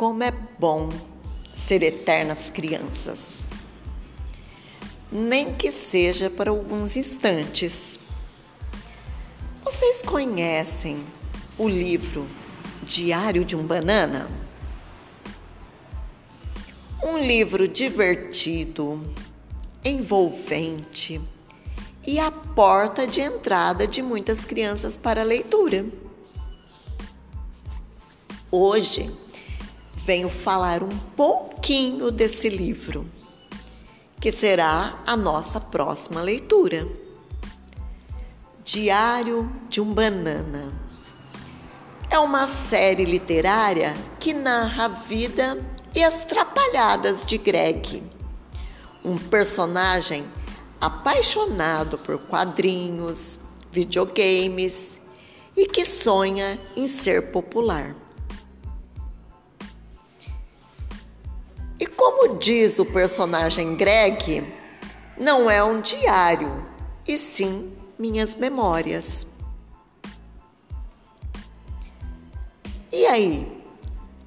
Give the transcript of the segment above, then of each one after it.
Como é bom ser eternas crianças, nem que seja por alguns instantes. Vocês conhecem o livro Diário de um Banana? Um livro divertido, envolvente e a porta de entrada de muitas crianças para a leitura. Hoje venho falar um pouquinho desse livro, que será a nossa próxima leitura. Diário de um Banana. É uma série literária que narra a vida e as trapalhadas de Greg, um personagem apaixonado por quadrinhos, videogames e que sonha em ser popular. Diz o personagem Greg, não é um diário, e sim minhas memórias. E aí,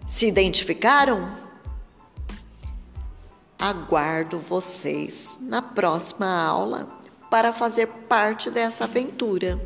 se identificaram? Aguardo vocês na próxima aula para fazer parte dessa aventura.